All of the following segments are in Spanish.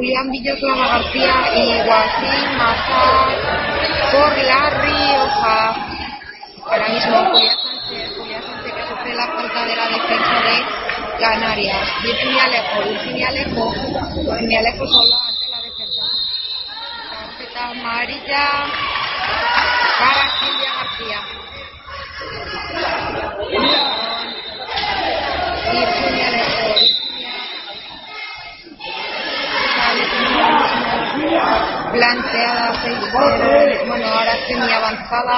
Julián Villoslava García y Guasín Mazá por La Rioja. Ahora mismo Julia Sánchez, Julia Sánchez que sufre la falta de la defensa de Canarias. Virginia Alejo, Virginia Alejo, Virginia Alejo solo ante la defensa. Tarjeta amarilla para Silvia García. Planteada 6 bueno, ahora semi avanzada.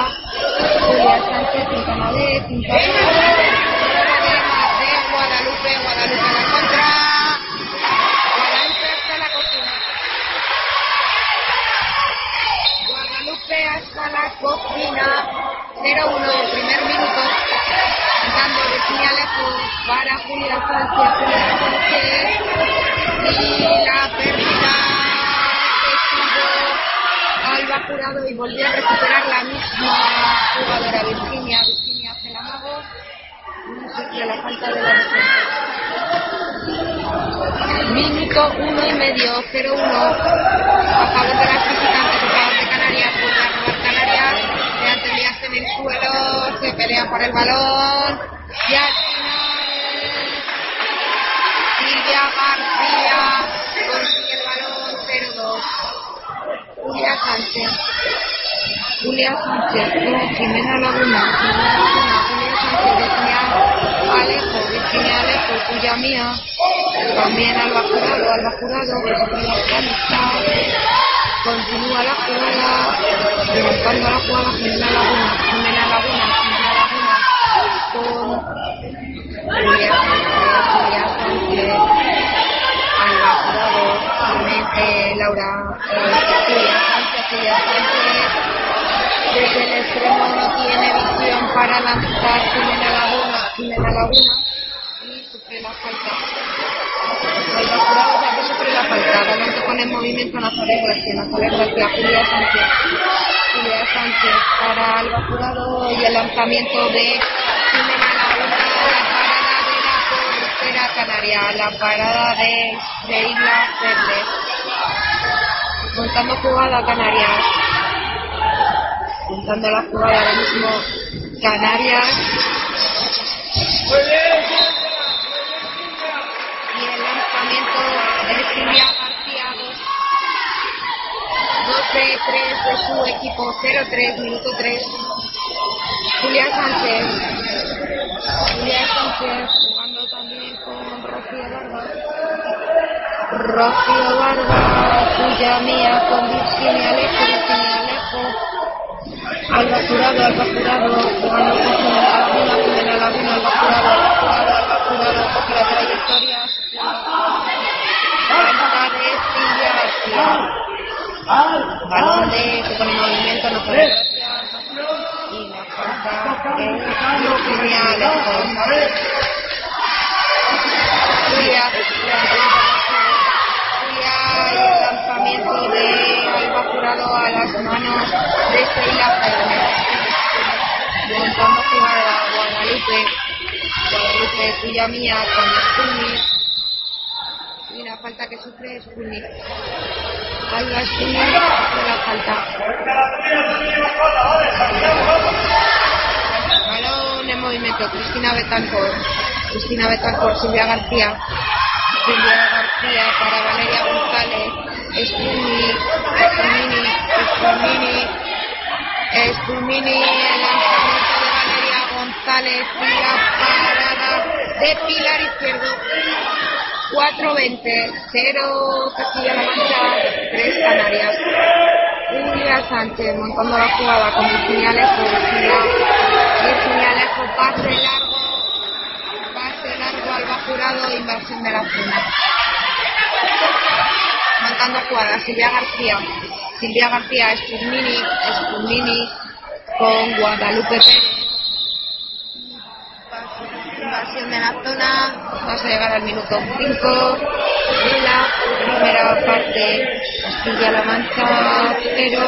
Julia Sánchez, Quintana de Quintana. Guadalupe, Guadalupe a la contra. Guadalupe hasta la cocina. Guadalupe hasta la cocina. 0-1, primer minuto. Dando de lejos para Julia Sánchez. Julia Sánchez. La pérdida que Alba Jurado y volvió a recuperar la misma. Jugadora Virginia. Virginia hace el amago de la falta de la Minuto uno y medio, 0-1 a favor de las visitantes, de Canarias, por la Canarias, se atendías en el suelo, se pelean por el balón. Y al final Silvia García consigue el balón 0-2. Julia Sánchez. Julia Sánchez con Jimena Laguna. Jimena Laguna, Julia Sánchez Alejo, Virginia Alejo, tuya mía, también Alba Jurado, Alba Jurado, se continúa la jugada, levantando la jugada Jimena Laguna, Jimena Laguna, Jimena Laguna, con Julia Sánchez, Julia Sánchez, Alba Jurado, eh, Laura, eh, Desde el extremo no tiene visión para lanzar Jimena Laguna, Jimena Laguna y sufre la falta. El ya que sufre la falta, adelante con el movimiento Nazaret García, Nazaret García, Julia Sánchez, Julia Sánchez para el basculado y el lanzamiento de Jimena Laguna, la parada de la canaria, la parada de, de Isla Verdes. Montando jugada Canarias apuntando la jugada ahora mismo Canarias. Y el lanzamiento de Silvia García 12 3 de su equipo 0-3, minuto 3. Julia Sánchez. Julia Sánchez jugando también con Rocío Barba. Rocío Barba, tuya mía con Virginia Alejo, Virginia Alejo. Alba Jurado, Alba Jurado, con la laguna, la laguna, Alba Jurado, Guadalupe tuya mía con Sputnik. Y la falta que sufre es Sputnik. Sputnik sufre la falta. Balón en movimiento, Cristina Betancourt. Cristina Betancourt, Silvia García. Silvia García para Valeria González, el lanzamiento de Valeria González de Pilar Izquierdo. 4-20, 0 Castilla-La Mancha, 3 Canarias. Julia Sánchez montando la jugada con Virginia Alejo, Virginia, Alejo, pase largo largo Alba Jurado, invasión de la zona. Montando jugadas, Silvia García. Silvia García, Spurmini, Spurmini con Guadalupe Pérez. De la zona, vamos a llegar al minuto 5. la primera parte, Castilla-La Mancha 0,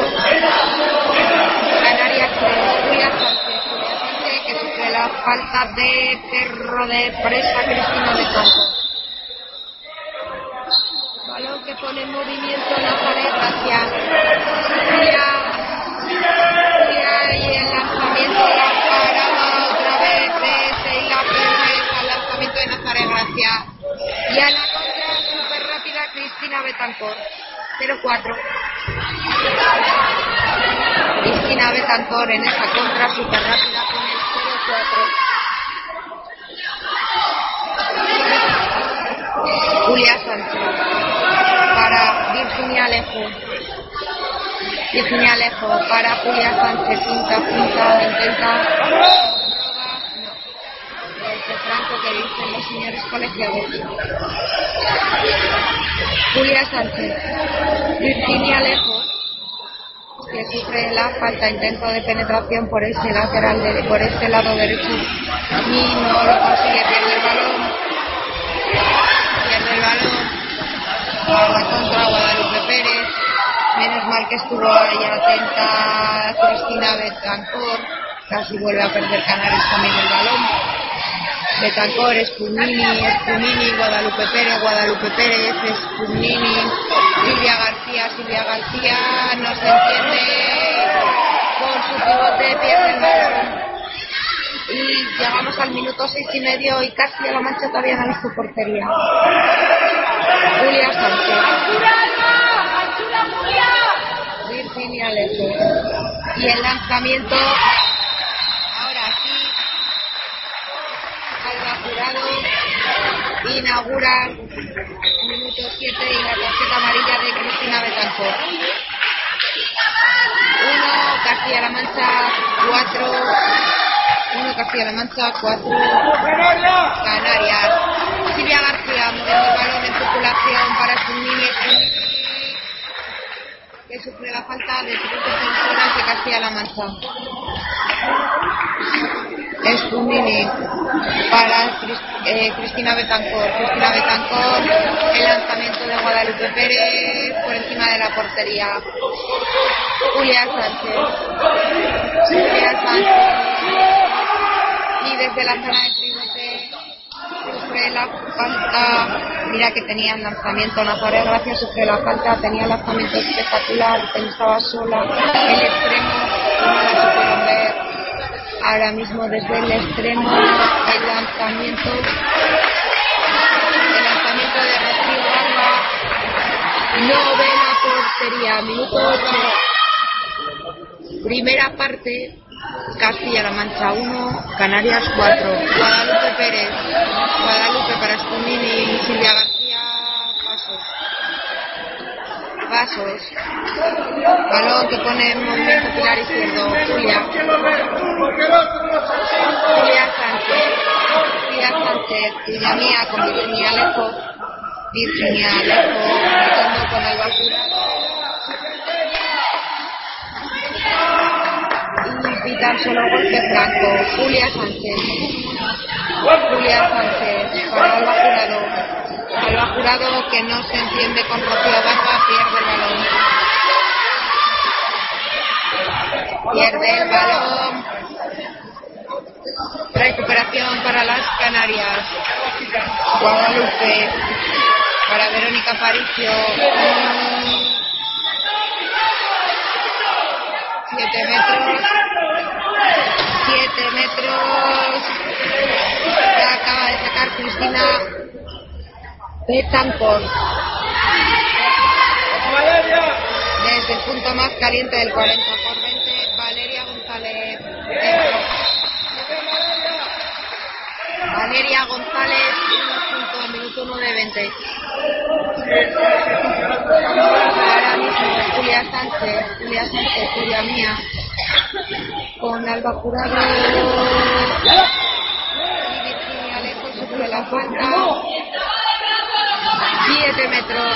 Canarias 3, Julia Sánchez, Julia Sánchez que sufre la falta de perro de presa Cristina de. Balón que pone en movimiento Gracia. Julia, Julia y la Gracia. Y a la contra super rápida Cristina Betancor. 0-4. Cristina Betancor en esa contra super rápida con el 0-4. Julia Sánchez para Virginia Alejo. Virginia Alejo para Julia Sánchez, pinta, pinta, intenta. Roba, no. Desde Franco que dicen los señores colegiados. Julia Sánchez, Virginia Alejo que sufre la falta intento de penetración por ese lateral de, por ese lado derecho. Y no lo consigue pierde el balón. Pierde el balón. La contra Guadalupe Pérez. Menos mal que estuvo ahí atenta Cristina Betancor casi vuelve a perder Canarias también el balón Betancor, Spumini, Spumini, Guadalupe Pérez, Guadalupe Pérez, Spumini, Silvia García, Silvia García, no se entiende, por su pivote pierde. Y llegamos al minuto seis y medio y casi la mancha todavía no su portería. Julia Sánchez. Virginia Leche. Y el lanzamiento, ahora sí, Alba Jurado inaugura minuto 7 y la tarjeta amarilla de Cristina Betancor. 1 Castilla-La Mancha 4 1 Castilla-La Mancha 4 Canarias. Silvia García moviendo el balón en circulación para Spumini que sufre la falta de tres defensoras de Castilla-La Mancha. Spumini para eh, Cristina Betancor. Cristina Betancor, el lanzamiento de Guadalupe Pérez por encima de la portería. Julia Sánchez. Julia Sánchez. Y desde la zona de pivote sufre la falta. Mira que tenía el lanzamiento Nazaret Gracia, sufre la falta, tenía el lanzamiento espectacular, estaba sola. El extremo, no la supieron ver ahora mismo desde el extremo el lanzamiento el lanzamiento de Rocío Alba. No ve la portería minuto 8 primera parte Castilla-La Mancha 1 Canarias 4 Guadalupe Pérez Guadalupe para Spumini y Silvia García pasos pasos. Balón que pone en movimiento pilar izquierdo Julia. Julia Sánchez. Julia Sánchez Julia Mía con Virginia Alejo. Virginia Alejo con el basurado y pitar solo golpe franco Julia Sánchez. Julia Sánchez para el bajurado Alba Jurado que no se entiende con Rocío Barba pierde el balón pierde el balón. Recuperación para las Canarias. Guadalupe para Verónica Paricio 7 metros. 7 metros. Acaba de sacar Cristina Betancor desde el punto más caliente del 40 por 20 Valeria González. Valeria González 1 minuto 1 de 20 ahora mismo Julia Sánchez Julia Sánchez Julia Mía con Alba Jurado. Y Virginia Lejos sobre la falta 7 metros.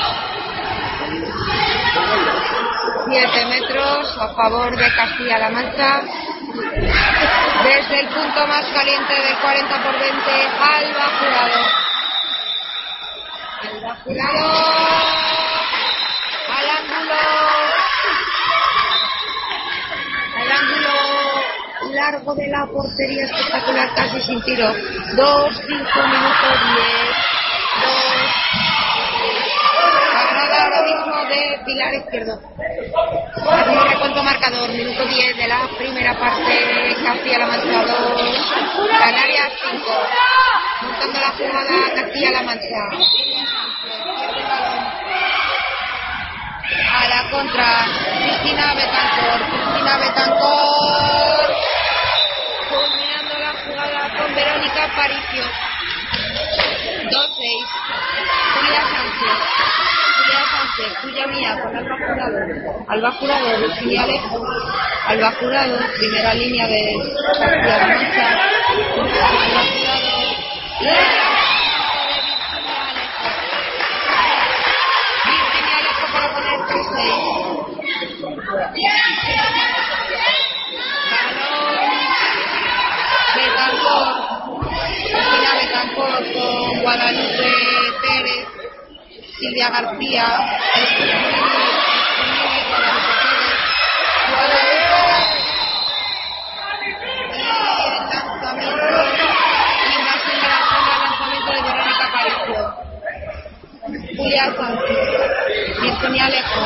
7 metros a favor de Castilla-La Mancha. Desde el punto más caliente del 40 por 20, Alba Jurado. Alba Jurado. Al ángulo. Al ángulo largo de la portería espectacular, casi sin tiro. 2, 5 minutos 10. Pilar Izquierdo. Hacemos recuento marcador, minuto 10 de la primera parte, Castilla-La Mancha 2, Canarias 5. Montando la jugada Castilla-La Mancha. A la contra, Cristina Betancor. Cristina Betancor. Culminando la jugada con Verónica Paricio. 2-6. Julia Sánchez. Julia Sánchez. Tuya mía con Alba Jurado. Alba Jurado, Virginia Alejo. Primera línea de Castilla-La Mancha. Alba Jurado. Y el Virginia Alejo para poner 3-6. Balón. Betancor. Cristina Betancor con Guadalupe Pérez. Silvia García. Julia Sánchez, Virginia Alejo,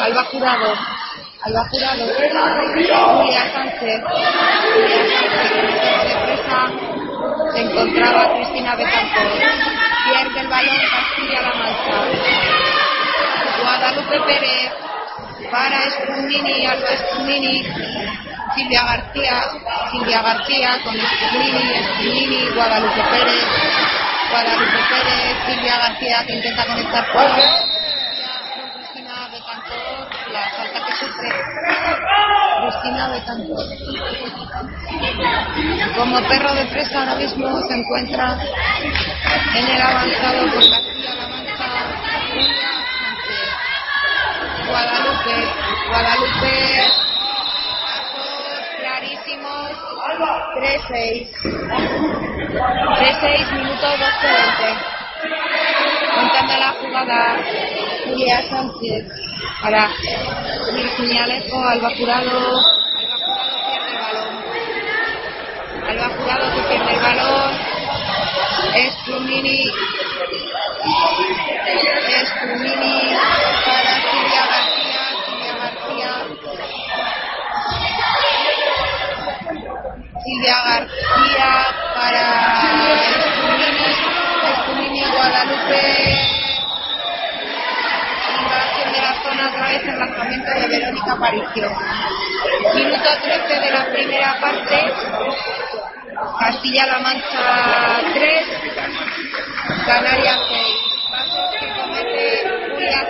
Alba Jurado, Alba Jurado, Julia Sánchez, Julia Sánchez, se encontraba Cristina Betancourt, pierde el balón Castilla-La Mancha, Guadalupe Pérez, para Spumini, Alba Spumini, Silvia García, Silvia García con Spumini, Spumini, Guadalupe Pérez, Guadalupe Pérez, Silvia García que intenta conectar con Como perro de presa ahora mismo se encuentra en el avanzado por Castilla-La Mancha. Guadalupe, Guadalupe, clarísimos, 3-6. 3-6, minuto 12-20. Montando la jugada, Julia Sánchez para Virginia Alejo, Alba Jurado. Alba Jurado pierde el balón. Alba que pierde el balón. Strumini. Strumini para Silvia García. Silvia García. Silvia García para Escumini, Escumini Guadalupe. Otra vez el lanzamiento de Verónica Aparicio. Minuto 13 de la primera parte. Castilla-La Mancha 3, Canarias 6. Pasos que comete Julia.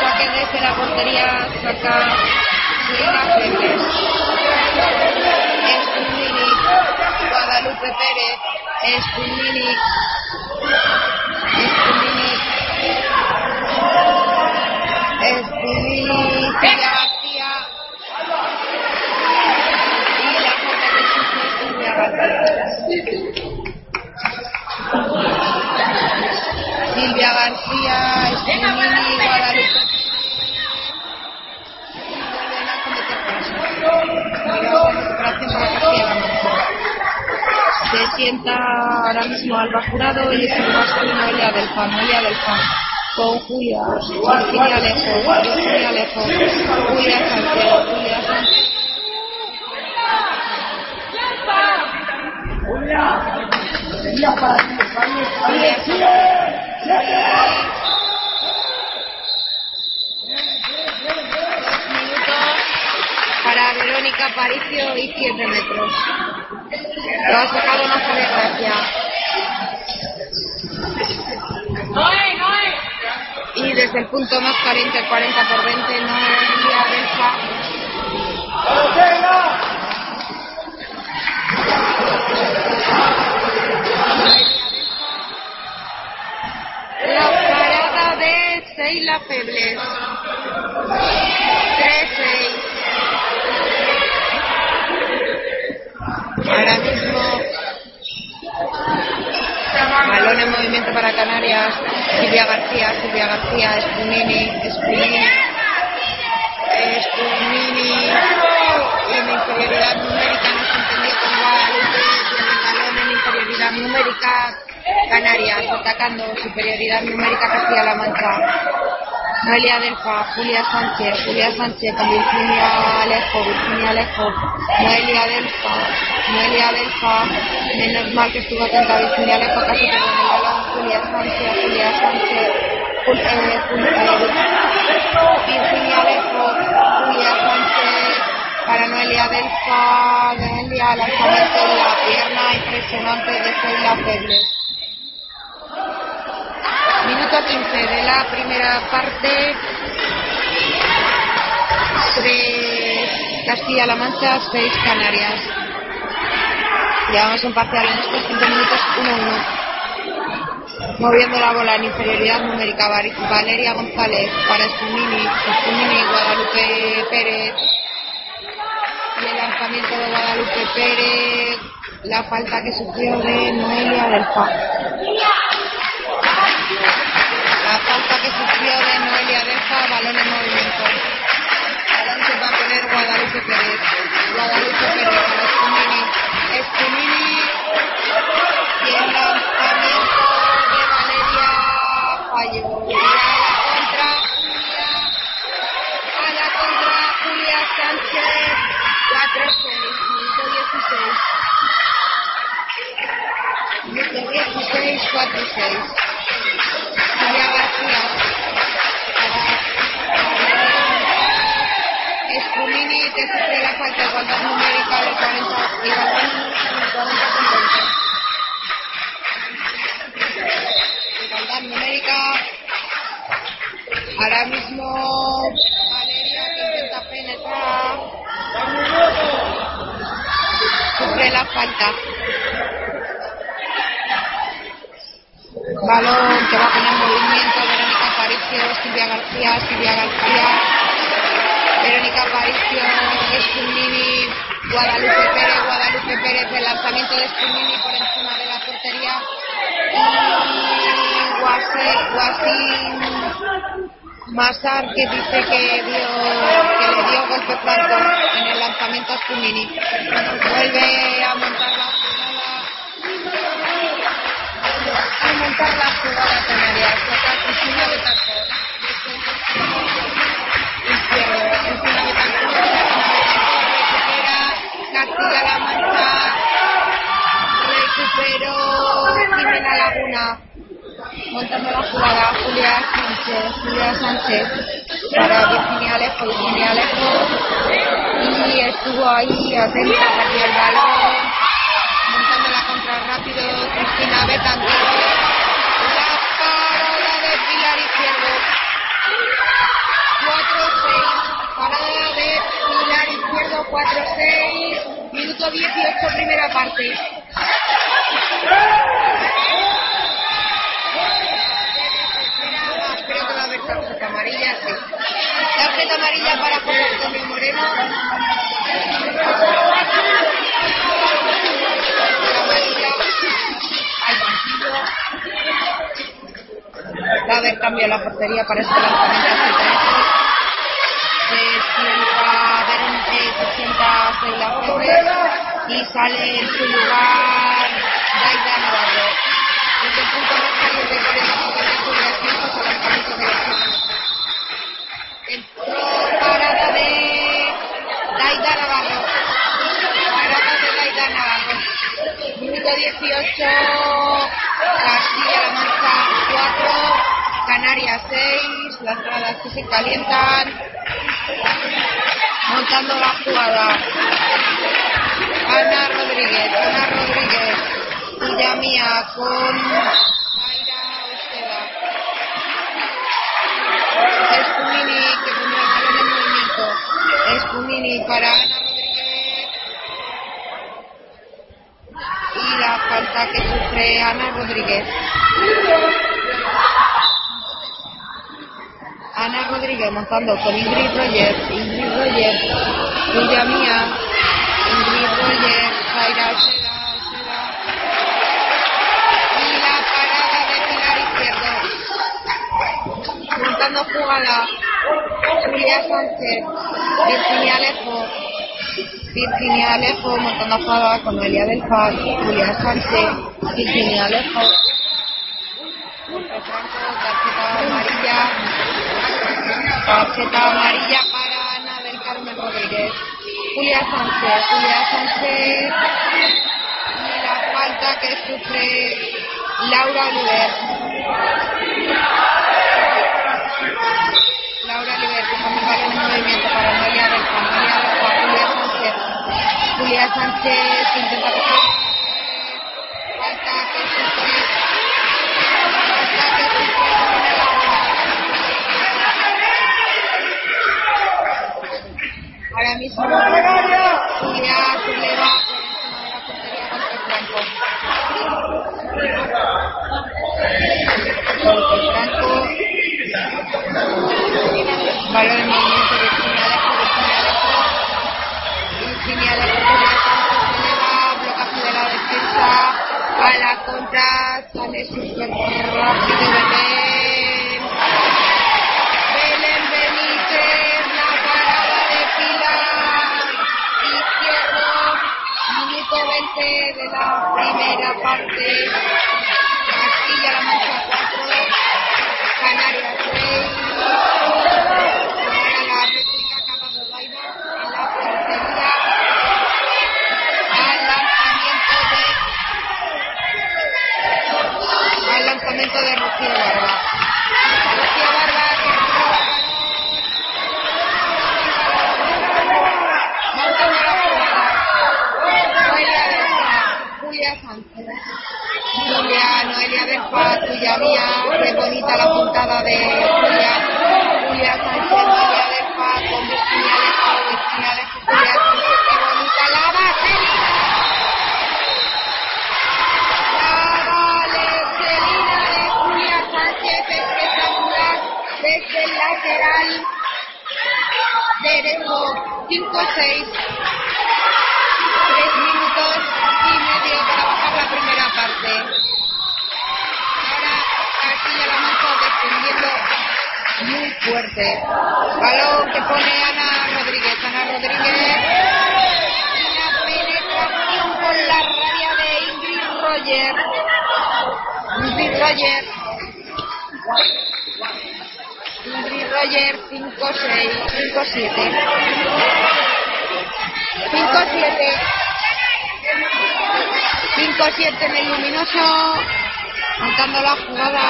Saque desde la portería, saca Juliana Pérez. Espumini, Guadalupe Pérez, Espumini, Espumini, Espumini, Silvia García y la sufre Silvia García. Silvia García, vuelven a cometer Se sienta ahora mismo Alba Jurado y es el vasco de Noelia del Fan, Noelia del Fan. Con Julia, Virginia Alejo, Virginia Alejo, Julia Julia Sánchez. Julia para Verónica Aparicio y 7 metros. Lo ha sacado. Desde el punto más caliente, el 40 por 20, no Noelia Belfa. La parada de Seila Febles. 3-6. Ahora mismo balón en movimiento para Canarias. Silvia García, Silvia García, Escumini, Escumini, Escumini, en inferioridad numérica no se entendió con Guadalupe, en inferioridad numérica Canarias, atacando superioridad numérica Castilla-La Mancha. Noelia Delfa, Julia Sánchez, Julia Sánchez con Virginia Alejo, Virginia Alejo, Noelia Delfa, Noelia Delfa, menos mal que estuvo atenta Virginia Alejo, casi que con el balón. Julia Sánchez, Virginia Alejo, Julia Sánchez, para Noelia Delfa, Noelia, lanzamiento de la pierna impresionante de Sheila Febles. Minuto 15 de la primera parte. 3 Castilla-La Mancha, 6 Canarias. Llevamos un parcial en estos 5 minutos 1-1. Moviendo la bola en inferioridad numérica, Valeria González para Stumini, Stumini, Guadalupe Pérez. Y el lanzamiento de Guadalupe Pérez, la falta que sufrió de Noelia del la falta que sufrió de Noelia Deja, balón en movimiento. Balón que va a poner Guadalupe Pérez. Guadalupe Pérez para Escumini. Escumini y a la contra Julia. A la contra Julia Sánchez. 4-6, minuto 16. Minuto 16, 4-6. Julia la falta de igualdad numérica del 40 igualdad numérica 40 numérica ahora mismo Valeria que intenta penetrar sufre la falta. Balón que va a poner movimiento Verónica Aparicio, Silvia García, Silvia García, Verónica Aparicio, Escumini, Guadalupe Pérez, Guadalupe Pérez, el lanzamiento de Escumini por encima de la portería. Y Guasín Masar que dice que, dio, que le dio golpe franco en el lanzamiento a. Vuelve a montar la a montar la jugada canaria. Toca Cristina Betancourt. Izquierdo. Cristina Betancourt. Recupera. Castilla-La Mancha. Recuperó Jimena Laguna. Montando la jugada. Julia Sánchez. Julia Sánchez. Para Virginia Alejo. Virginia Alejo. Y estuvo ahí atenta. Perdió el balón montando la contra rápido Cristina Betancourt la parada de Pilar Izquierdo 4-6 parada de Pilar Izquierdo 4-6 minuto 18 primera parte creo que va a haber tarjeta amarilla sí. tarjeta amarilla para José Antonio Moreno Va a cambio la portería para este lanzamiento. Se sienta, se sienta Sheila Flores y sale en su lugar Daida Navarro. Montando la jugada. Ana Rodríguez, Ana Rodríguez, tuya mía con Mayra Osteda. Escumini que pone el balón en movimiento. Escumini para Ana Rodríguez. Y la falta que sufre Ana Rodríguez. Ana Rodríguez montando con Ingrid Roger, Ingrid Roger, tuya mía, Ingrid Roger, Zaira Seda, Jugada, Julia Sánchez, Virginia Alejo, Virginia Alejo montando a Fada con Noelia del Paz, Julia Sánchez, Virginia Alejo. tarjeta amarilla. Tarjeta amarilla para Ana del Carmen Rodríguez. Julia Sánchez, Julia Sánchez. Y la falta que sufre Laura Oliver. Laura el balón en movimiento para Noelia del Paz, Julia Sánchez. Julia Sánchez intenta. Falta que. Falta que. Ahora mismo Julia se. Contra Balón en movimiento Virginia Alejo, Virginia Alejo. Virginia Alejo, Julia Sánchez se eleva, blocaje de la defensa. A la contra sale súper rápido Belén. Belén Benítez, la parada de Pilar. Izquierdo, minuto 20 de la primera parte. Castilla-La Mancha 4, Canarias lanzamiento de Rocío Barba. Rocío Barba Julia Sánchez. Julia, Noelia Berja, tuya mía. Qué bonita la puntada de Julia. Julia Sánchez, Noelia Berja con Virginia Alejo, Virginia Alejo, lateral derecho 5-6 3 minutos y medio para bajar la primera parte. Ahora Castilla-La Mancha defendiendo muy fuerte. Balón que pone Ana Rodríguez. Ana Rodríguez. La penetración con la rabia de Ingrid Roger. Ingrid Roger Ingrid Roger 5-6, 5-7. 5-7. 5-7 en el luminoso. Montando la jugada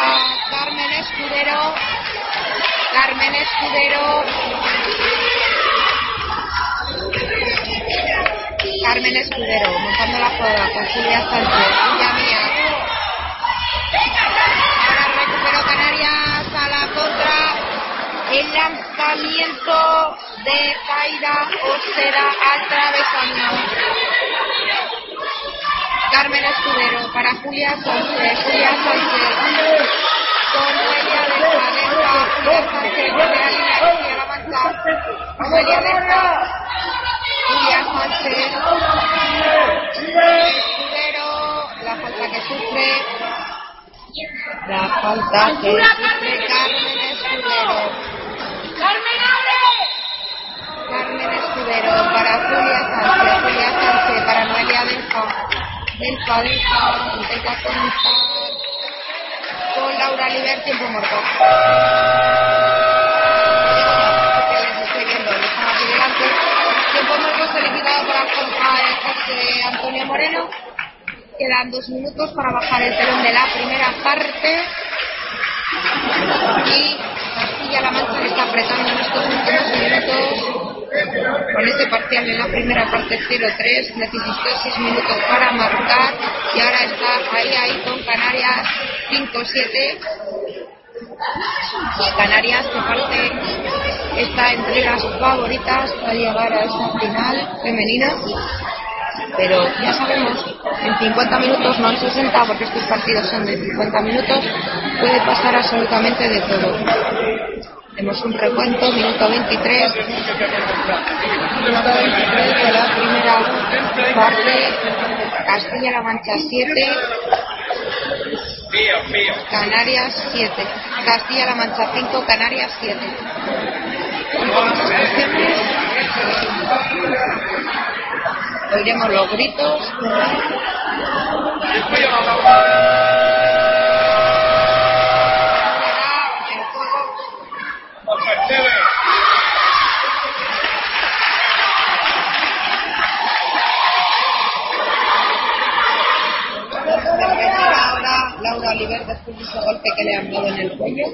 Carmen Escudero. Carmen Escudero. Carmen Escudero montando la jugada con Julia Sánchez. Mía. El lanzamiento de Zaira Osera al travesaño. Carmen Escudero para Julia Sánchez. Julia Sánchez con Noelia de Valencia. Julia Sánchez. Noelia de Julia Sánchez. Escudero. La falta que sufre. La falta que sufre Carmen Escudero. Carmen Escudero para Julia Sánchez, Julia Sánchez para Noelia Delfa, Delfa, Delfa, intenta conectar con Laura Liber, tiempo muerto. Tiempo Antonio Moreno. Quedan dos minutos para bajar el telón de la primera parte. Y Castilla-La Mancha le está apretando en estos últimos minutos. Con este parcial en la primera parte 0-3 necesitó 6 minutos para marcar y ahora está ahí ahí con Canarias 5-7 Canarias que parte está entre las favoritas para llegar a esa final femenina. Pero ya sabemos, en 50 minutos, no en 60, porque estos partidos son de 50 minutos, puede pasar absolutamente de todo. Tenemos un recuento, minuto 23. Minuto 23 de la primera parte. Castilla-La Mancha 7. Canarias 7. Castilla-La Mancha 5, Canarias 7. Oiremos los gritos. Ahora Laura Oliver después de ese golpe que le han dado en el cuello.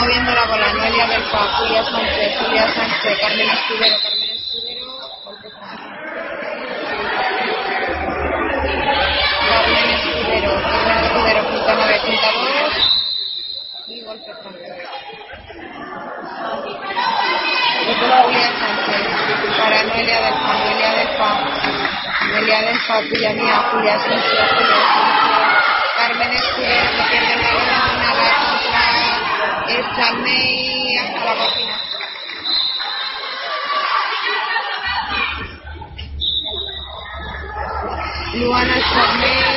Moviéndola con la Noelia del Julia Sánchez, Julia Sánchez, Carmen Escudero, Carmen Escudero, Carmen Escudero, Carmen Escudero, punta 9, punta 2 y golpe. Julia Sánchez, para Noelia del Pa, Noelia del Pa, Noelia del Pa, tuya mía, Julia Sánchez, Julia Sánchez, Carmen Escudero, que pierde el balón a Echarme hasta la cocina. Luana Charmey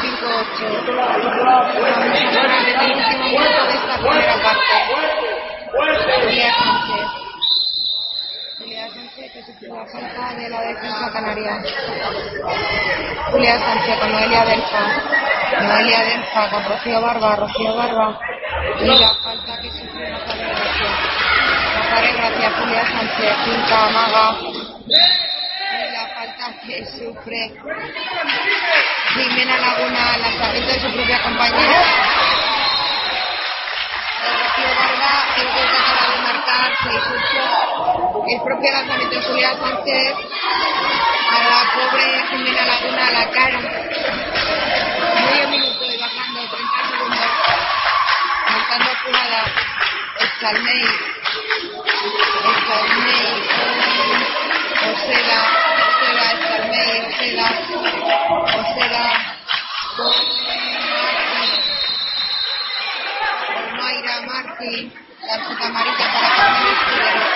5-8. Vamos a entrar en el último minuto de esta primera parte. Julia Sánchez. Julia Sánchez que sufrió la falta de la defensa canaria. Julia Sánchez con Noelia Delfa. Noelia Delfa con Rocío Barba. Rocío Barba. Y la falta que sufrió Nazaret Gracia. Nazaret Gracia, Julia Sánchez, Quinta Amaga. Y la falta que sufre Jimena Laguna al lanzamiento de su propia compañera. Barba, el gol que acaba de marcar, 6-8. El propio lanzamiento de Julia Sánchez a la pobre Jimena Laguna a la cara. Minuto Marcando jugada. Escalmey. Escalmey. Oseda. Oseda. Escalmey. Oseda. Oseda. Con Mayra Martín. Tarjeta amarilla para Carmen Escudero.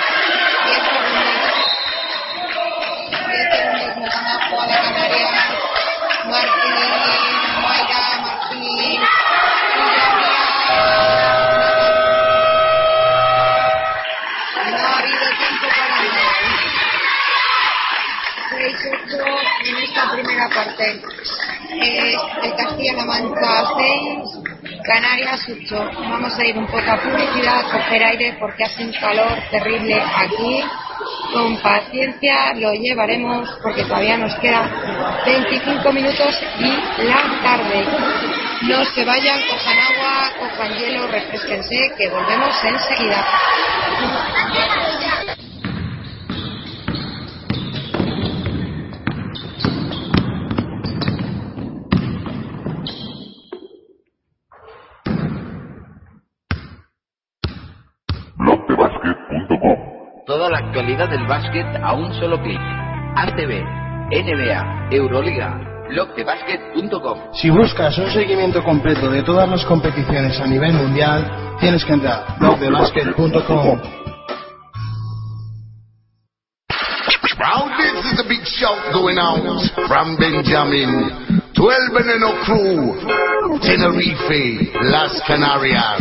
Canarias 8. Vamos a ir un poco a publicidad, a coger aire porque hace un calor terrible aquí. Con paciencia lo llevaremos porque todavía nos queda 25 minutos y la tarde. No se vayan, cojan agua, cojan hielo, refresquense, que volvemos enseguida. blogdebasket.com Toda la actualidad del básquet a un solo clic. NBA, Euroliga, blogdebasket.com. Si buscas un seguimiento completo de todas las competiciones a nivel mundial, tienes que entrar a blogdebasket.com. Now this is a big shout going out from Benjamin, 12 and no crew, Tenerife, Las Canarias.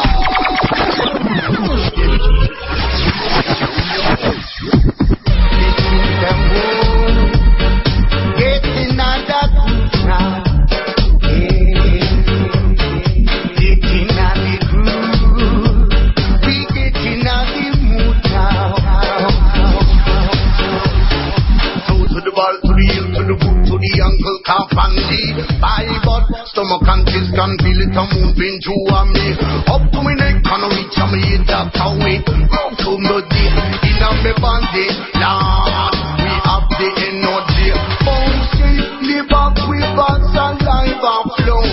and knee. But stomach and chest can feel it a moving through on me. Up to me neck, can reach on me that's how it. Round to me deep, in on me body. Lord, we have the energy. Bouncing, live up with us alive and flow.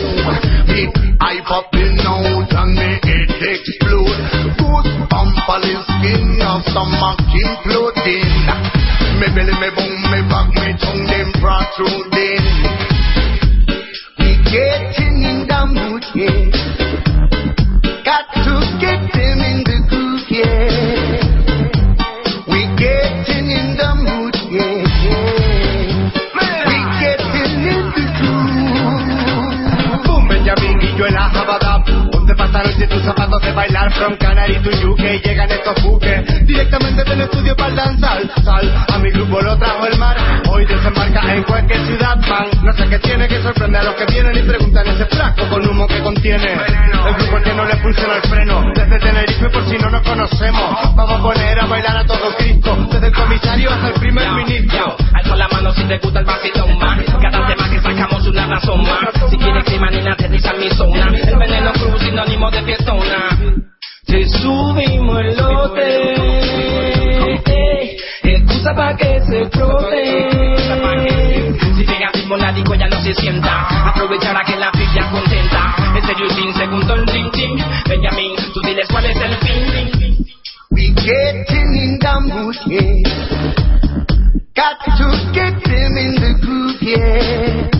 Me eye popping out and me head explode. Good bumpy skin of stomach imploding. Me belly, me boom, me back, me tongue, them getting in the mood, yeah. Got to get them in the groove, yeah. We getting in the mood, yeah, yeah. We getting in the groove. Boom, Benjamin y yo en la jabada. ¿Dónde pasaron si tus zapatos de bailar? From Canary to UK llegan estos buques. Directamente del estudio para danzar. Sal, a mi grupo lo trajo el mar Hoy desembarca en cualquier ciudad, man. No sé qué tiene que sorprende a los que vienen y preguntan ese frasco con humo que contiene. El grupo que no le funciona el freno. Desde Tenerife por si no nos conocemos. Vamos a poner a bailar a todo Cristo. Desde el comisario hasta el primer ministro. Alzo la mano si te gusta el vacilón más. Cada tema que sacamos una razón más. Si quieres clima ni aterriza en mi zona. El veneno cruz sinónimo de fiestona. Te subimos el lote. Ey, Excusa pa' que se frote. Si llega ritmo la disco ya no se sienta. Aprovechará que la fiesta contenta. En serio y sin segundo el ting ting. Benjamín, tú diles cuál es el fin. We getting in the mood, yeah. Got to get them in the groove, yeah.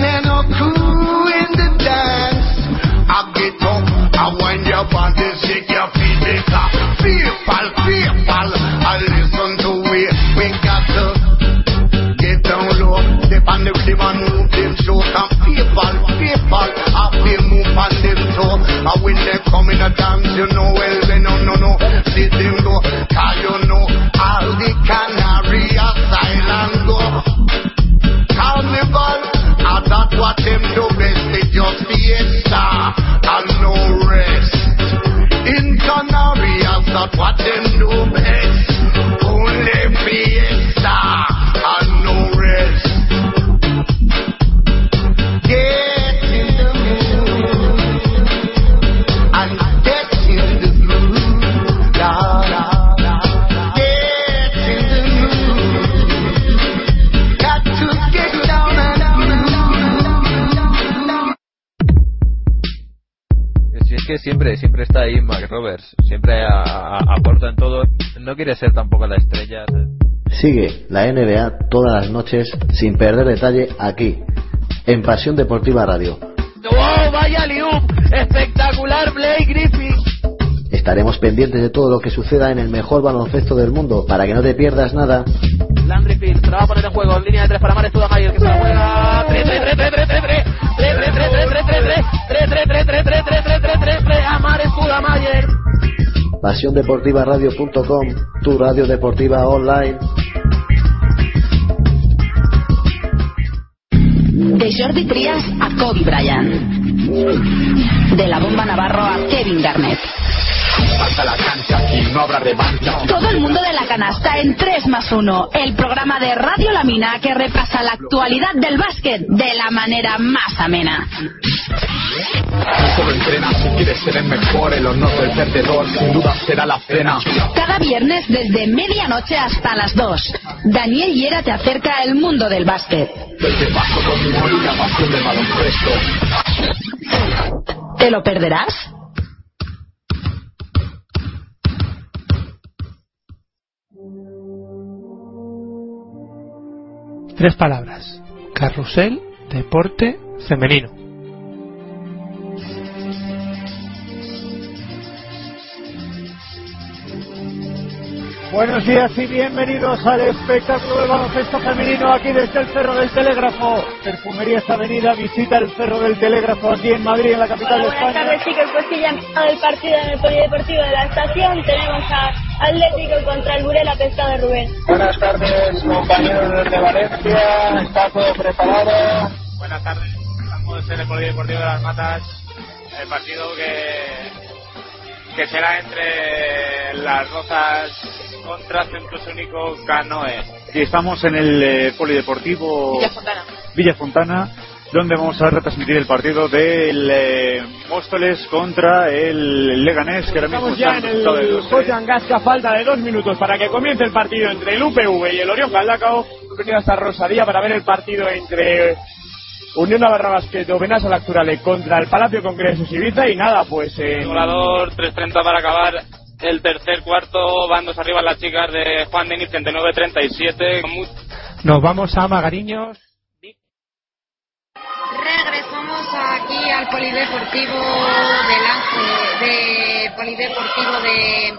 And a crew in the dance. I get your your feet. I listen to we, we got down low, on the move them show. Fearful, I feel move on them when they come a dance, you know well, no, no, no, see them go. Cause you know, That's what them do best. Only fiesta es que siempre, siempre está ahí Mac Roberts, siempre aporta en todo. No quiere ser tampoco la estrella. Sigue la NBA todas las noches sin perder detalle aquí, en Pasión Deportiva Radio. ¡Oh, vaya liup! ¡Espectacular, Blake Griffin! Estaremos pendientes de todo lo que suceda en el mejor baloncesto del mundo para que no te pierdas nada. Landry Field se la va a poner en juego. Línea de tres para Mares Tudamayer que se la juega. 3 3 3 3 3 3 3 3 3 3 3 3 3 3 3 3 3 3 3 3 3 3 3 a Mares Tudamayer. PasiónDeportivaRadio.com, tu radio deportiva online. De Jordi Trias a Kobe Bryant. De la bomba Navarro a Kevin Garnett. Hasta la cancha, aquí no habrá revancha. Todo el mundo de la canasta en 3 más 1. El programa de Radio La Mina que repasa la actualidad del básquet de la manera más amena. No solo entrena, si quieres ser el mejor, el honor del perdedor sin duda será la cena. Cada viernes desde medianoche hasta las 2. Daniel Hiera te acerca al mundo del básquet. Desde paso conmigo y la pasión del baloncesto. ¿Te lo perderás? Tres palabras. Carrusel, deporte, femenino. Buenos días y bienvenidos al espectáculo del baloncesto femenino aquí desde el Cerro del Telégrafo. Perfumerías Avenida visita el Cerro del Telégrafo aquí en Madrid, en la capital de Buenas España. tardes chicos, pues sí, ya empezado el partido en el Polideportivo de la estación. Tenemos a Atlético contra el Burela Pescado de Rubén. Buenas tardes, compañeros de Valencia. ¿Está todo preparado? Buenas tardes, estamos en el Polideportivo de las Matas, el partido que, que será entre las Rozas contra Centro Único Canoe. Y estamos en el eh, Polideportivo Villa Fontana. Villa Fontana, donde vamos a retransmitir el partido del eh, Móstoles contra el Leganés, que ahora mismo Estamos ya en el. Joyan Gasca, falta de dos minutos para que comience el partido entre el UPV y el Orión Galdacao. Hemos venido hasta Rosadía para ver el partido entre Unión Navarra Basket o Benasa Lacturale contra el Palacio Congresos Ibiza y nada, pues... Eh, Volador 3.30 para acabar el tercer cuarto, bandos arriba las chicas de Juan Denis 39-37. con mu- Nos vamos a Magariños. Regresamos aquí al polideportivo del Ángel, de polideportivo de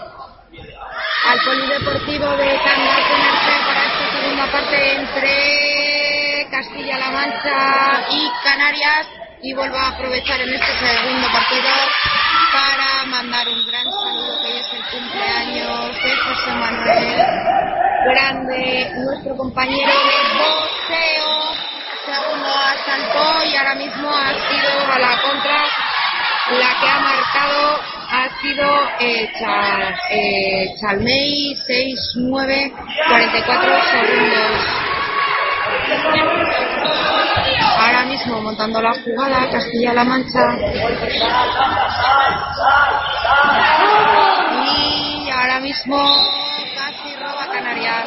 al polideportivo de para esta segunda parte entre Castilla-La Mancha y Canarias y vuelvo a aprovechar en este segundo partido para mandar un gran saludo que es el cumpleaños de José Manuel Grande, nuestro compañero de boxeo. Segundo asaltó y ahora mismo ha sido a la contra. La que ha marcado ha sido eh, Chal, eh, Chalmey 6-9 44 segundos ahora mismo montando la jugada Castilla-La Mancha. Y ahora mismo casi roba Canarias.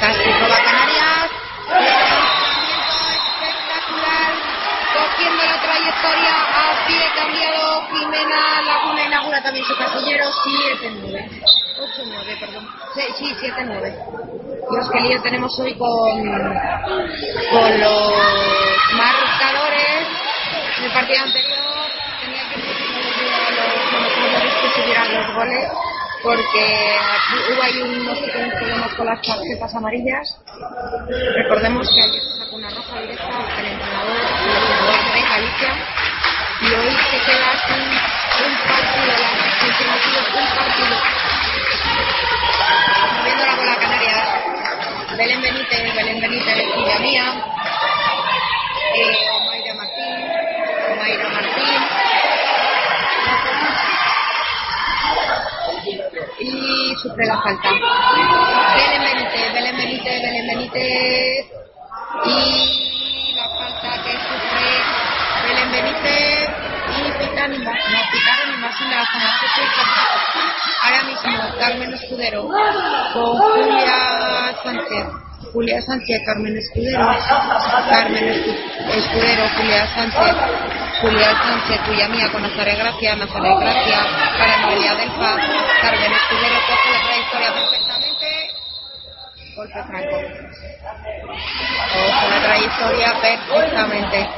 Casi roba Canarias. Espectacular cogiendo trayectoria a pie cambiado Jimena Laguna inaugura también su casillero 7-9 8-9 perdón. Sí, sí 7-9 los que lío tenemos hoy con con los marcadores del partido anterior. Tenía que los jugadores que subieran los goles porque hubo ahí unos pequeños problemas con las tarjetas amarillas. Recordemos que ayer sacó una roja directa al entrenador de Galicia y hoy se queda sin un partido, la consecución un partido. Moviendo la bola Canarias, Belén Benítez, Belén Benítez, Silvia Mía, eh, Omaira Martín, Omaira Martín, y sufre la falta. Belén Benítez, Belén Benítez, Belén Benítez. Y la falta que sufre Belén Benítez y de Ahora mismo Carmen Escudero con Julia Sánchez. Julia Sánchez, Carmen Escudero, Carmen Escu- Escudero, Julia Sánchez, Julia Sánchez, Tuya Mía con Nazaret Gracia, Nazaret Gracia, para Noelia Delfa, Carmen Escudero coge la trayectoria perfectamente, golpe franco. Trayectoria perfectamente.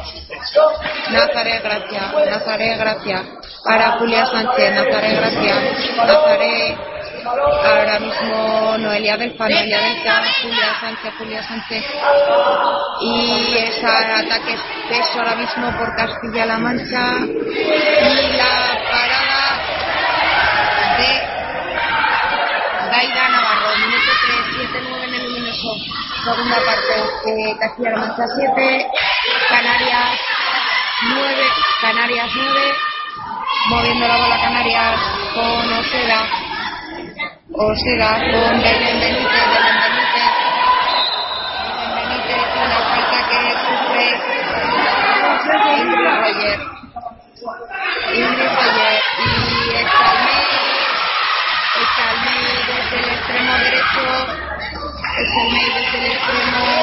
Nazaret Gracia, Nazaret Gracia, para Julia Sánchez, Nazaret Gracia, Nazaret, ahora mismo Noelia Delfa, Noelia Delfa, Julia Sánchez, Julia Sánchez, y ese ataque espeso ahora mismo por Castilla-La Mancha, y la parada de Daira Navarro, minuto 3, 7-9 en el luminoso, segunda parte, eh, Castilla-La Mancha 7, Canarias 9, Canarias 9, moviendo la bola Canarias con Oseda, Oseda con Belén Benítez, Belén Benítez, Belén Benítez, una falta que sufre Ingrid Roger, Ingrid Roger y Echalmey, Echalmey desde el extremo derecho, Echalmey desde el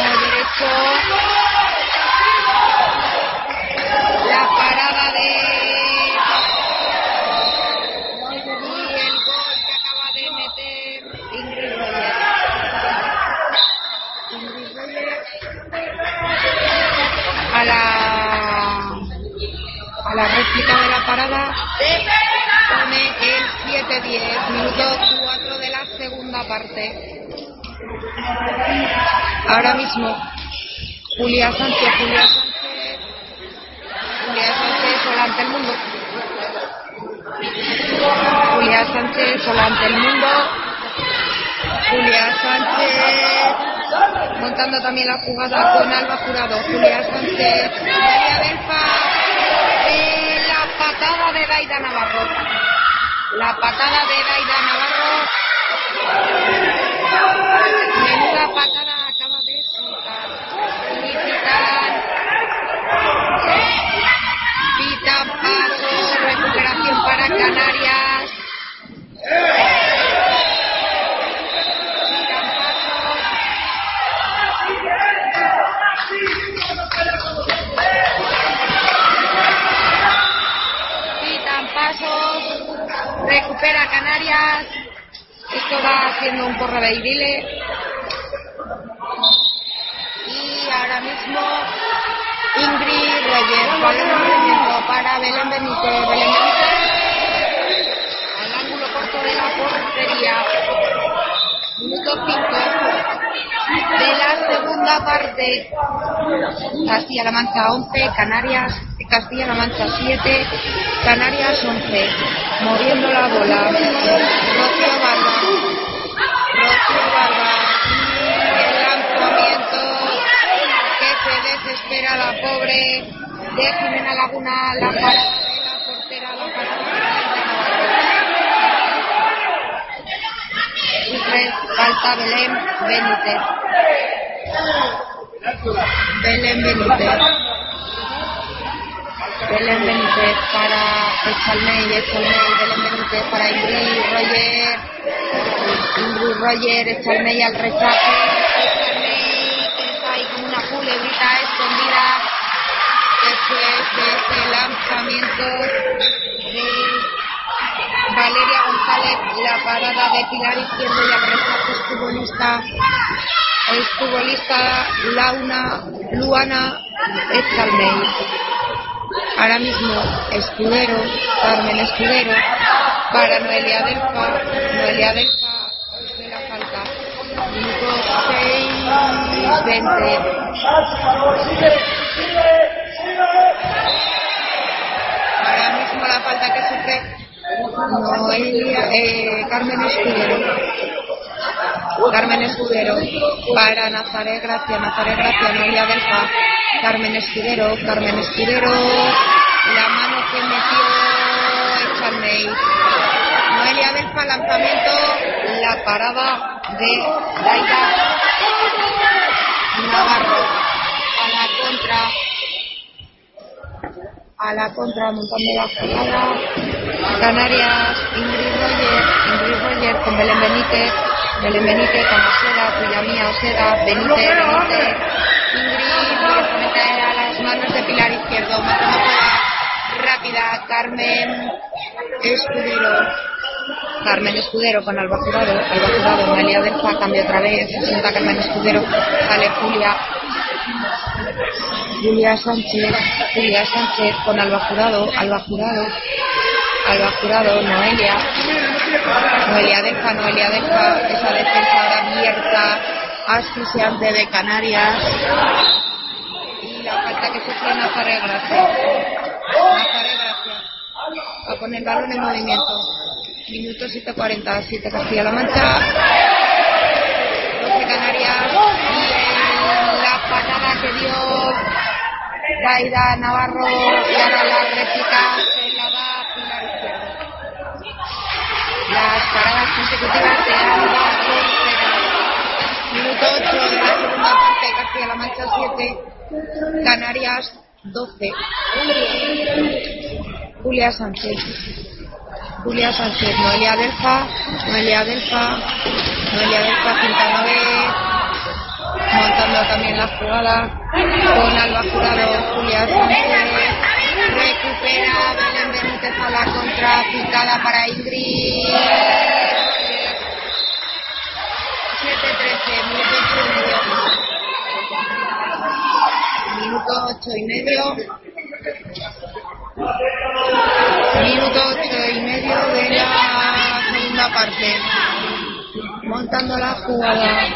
mismo Julia Sánchez, Julia Sánchez, Julia Sánchez sola ante el mundo. Julia Sánchez sola ante el mundo. Julia Sánchez montando también la jugada con Alba Jurado. Julia Sánchez, María Belfa, eh, la patada de Daida Navarro. La patada de Daida Navarro. Menuda patada Canarias. Pitan pasos. Recupera Canarias. Esto va haciendo un porra de. Y ahora mismo Ingrid Reyes, para Belén Benítez, Belén Benítez de la portería. Minuto 5 de la segunda parte. Castilla-La Mancha 11, Canarias, Castilla-La Mancha 7, Canarias 11. Moviendo la bola. Rocío Barba. Rocío Barba. El lanzamiento que se desespera la pobre de Jimena Laguna. La parada de la portera, la parada de Aida Sufre falta Belén Benítez. Belén Benítez. Belén Benítez para Echalmey, Echalmey, Belén Benítez para Ingrid Roger. Ingrid Roger, Echalmey al rechace. Echalmey está ahí como una culebrita escondida. Después de ese lanzamiento Valeria González, la parada de Pilar Izquierdo y al rechace estuvo lista, estuvo lista Launa, Luana Echalmey. Ahora mismo Escudero, Carmen Escudero, para Noelia Delfa, Noelia Delfa de la falta. Minuto 6, 20. Ahora mismo la falta que sufre Noelia, eh, Carmen Escudero. Carmen Escudero para Nazaret Gracia, Nazaret Gracia, Noelia Delfa, Carmen Escudero, Carmen Escudero, la mano que metió Echalmey. Noelia Delfa, lanzamiento, la parada de Daida Navarro a la contra a la contra montando la jugada Canarias Ingrid Roger Ingrid Roger con Belén Benítez Belén Benítez con Oseda cuya mía Oseda Benítez Benítez Ingrid Roger a las manos de Pilar Izquierdo rápida Carmen Escudero. Carmen Escudero con Alba Jurado Alba Jurado Noelia Delfa cambia otra vez se sienta Carmen Escudero sale Julia Julia Sánchez, Julia Sánchez con Alba Jurado, Alba Jurado, Alba Jurado, Noelia, Noelia Delfa, Noelia Delfa, esa defensa ahora abierta, asfixiante de Canarias, y la falta que sufre Nazaret Gracia. Nazaret Gracia, a poner el en movimiento. Minuto 7.40, 7 Castilla-La Mancha, 12 Canarias, que dio Daida Navarro y ahora la réplica se la da Pilar Izquierdo. Las paradas consecutivas de Alba Contreras. Minuto 8 de la segunda parte, Castilla-La Mancha 7, Canarias 12. Julia Sánchez. Julia Sánchez, Noelia Delfa, Noelia Delfa, Noelia Delfa, Quintana B, montando también la jugada con Alba Jurado, Julia recupera Belén Benítez a la contra, picada para Ingrid. 7-13, minuto 8 y medio. Minuto 8 y medio. Minuto 8 y medio de la segunda parte. Montando la jugada.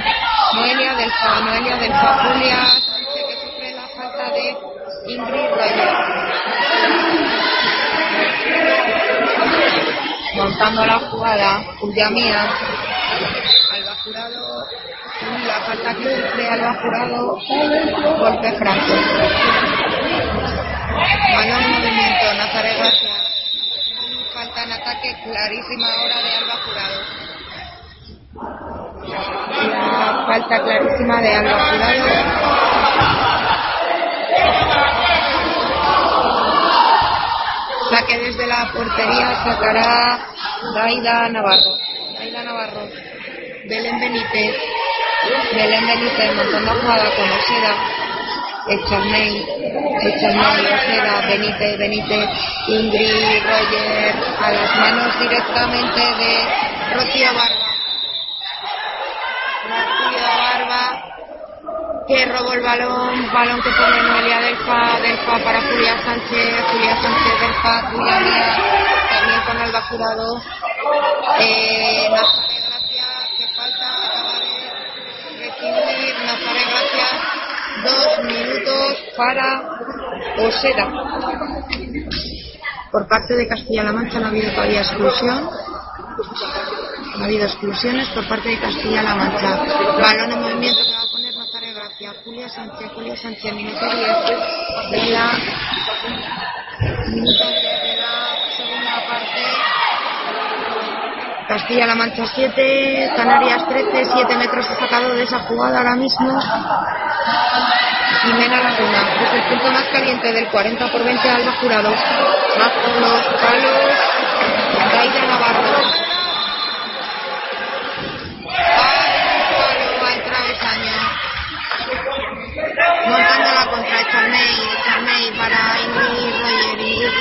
Noelia Delfa, Noelia Delfa, Julia Sánchez que sufre la falta de Ingrid Roger. Montando la jugada, Julia Mía, Alba Jurado, la falta que sufre Alba Jurado, golpe franco. En movimiento, Nazaret Gracia. Falta en ataque clarísima ahora de Alba Jurado. La falta clarísima de Alba Jurado. Saque desde la portería sacará Daida Navarro. Daida Navarro. Belén Benítez. Belén Benítez montando jugada con Oseda. Echalmey. Echalmey, Oseda, Benítez, Benítez, Ingrid, Roger. A las manos directamente de Rocío Barba. Rocío Barba que robó el balón, balón que pone Noelia Delfa, Delfa para Julia Sánchez, Julia Sánchez Delfa, Julia también con Alba Jurado. Eh, Nazaret Gracia, que falta, acaba de recibir Nazaret Gracia, dos minutos para Osera. Por parte de Castilla-La Mancha no ha habido todavía exclusión. No ha habido exclusiones por parte de Castilla-La Mancha. Balón en movimiento Julia Sánchez, Julia Sánchez, minuto 10 de la, minuto 10 de la segunda parte. Castilla-La Mancha 7, Canarias 13, 7 metros ha sacado de esa jugada ahora mismo. Jimena Laguna, desde el punto más caliente del 40 por 20 Alba Jurado. Bajo los palos,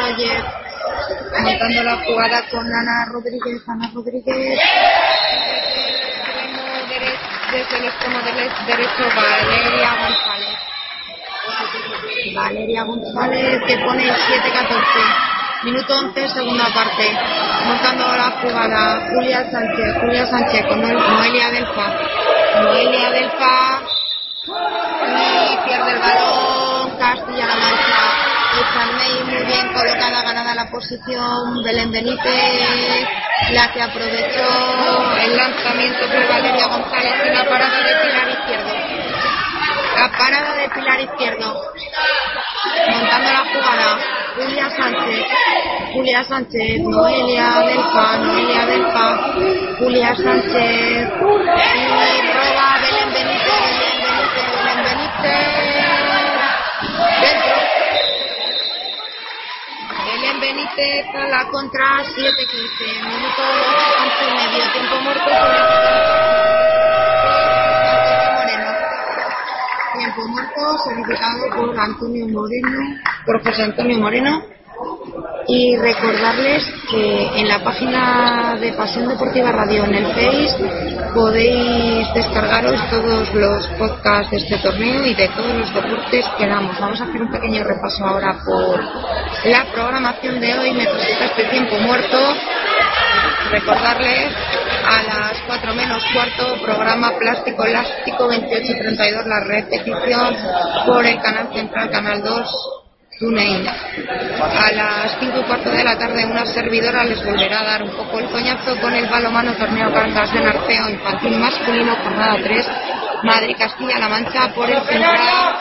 Roger. Montando la jugada con Ana Rodríguez, Ana Rodríguez. Desde el extremo dere- derecho, Valeria González. Valeria González que pone el 7-14. Minuto 11, segunda parte. Montando la jugada Julia Sánchez. Julia Sánchez con Noel- Noelia Delfa. Noelia Delfa. Y pierde el balón. Mancha. Muy bien colocada, ganada la posición. Belén Benítez. La que aprovechó el lanzamiento de Valeria González y la parada de Pilar Izquierdo. La parada de Pilar Izquierdo. Montando la jugada. Julia Sánchez. Julia Sánchez. Noelia Delfa. Noelia Delfa. Julia Sánchez. Belén Benítez a la contra 7-15. Minuto 11 y medio. Tiempo muerto. Moreno. Tiempo muerto certificado por Antonio Moreno, por José Antonio Moreno. Y recordarles que en la página de Pasión Deportiva Radio en el Face podéis descargaros todos los podcasts de este torneo y de todos los deportes que damos. Vamos a hacer un pequeño repaso ahora por la programación de hoy. Necesita este tiempo muerto. Recordarles a las 4 menos cuarto, programa Plástico Elástico 28 y 32, la repetición por el canal central, canal 2, TuneIn. A las 5 y cuarto de la tarde, una servidora les volverá a dar un poco el coñazo con el balomano torneo Cangas de Narceo infantil masculino, jornada 3, Madrid, Castilla-La Mancha, por el central.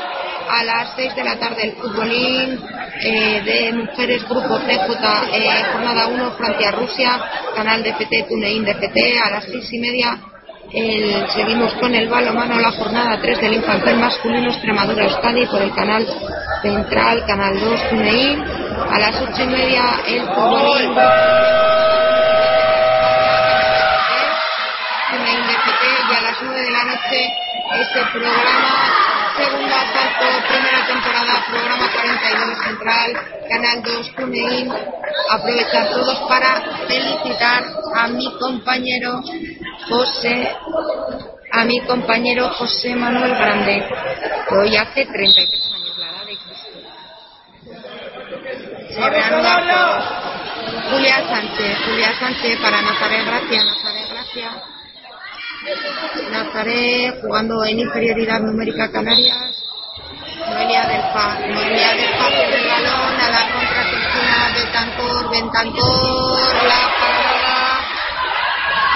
A las 6 de la tarde el futbolín eh, de mujeres grupo CJ, eh, jornada 1, Francia-Rusia, canal de FT, TuneIn de FT. A las 6 y media el- seguimos con el balomano, la jornada 3 del infantil masculino Extremadura Euskadi por el canal central, canal 2, TuneIn. A las 8 y media el FT y a las 9 de la noche este programa segundo asalto, primera temporada, programa 42 central, canal 2, TuneIn. Aprovechar todos para felicitar a mi compañero José, a mi compañero José Manuel Grande, que hoy hace 33 años, la edad de Cristo. Se Julia Sánchez, Julia Sánchez para Nazaret Gracia, Nazaret Gracia. Nazaret jugando en inferioridad numérica Canarias. Noelia del Fa, Noelia del pierde el balón a la contra Cristina Betancor, Bentancor, la parada,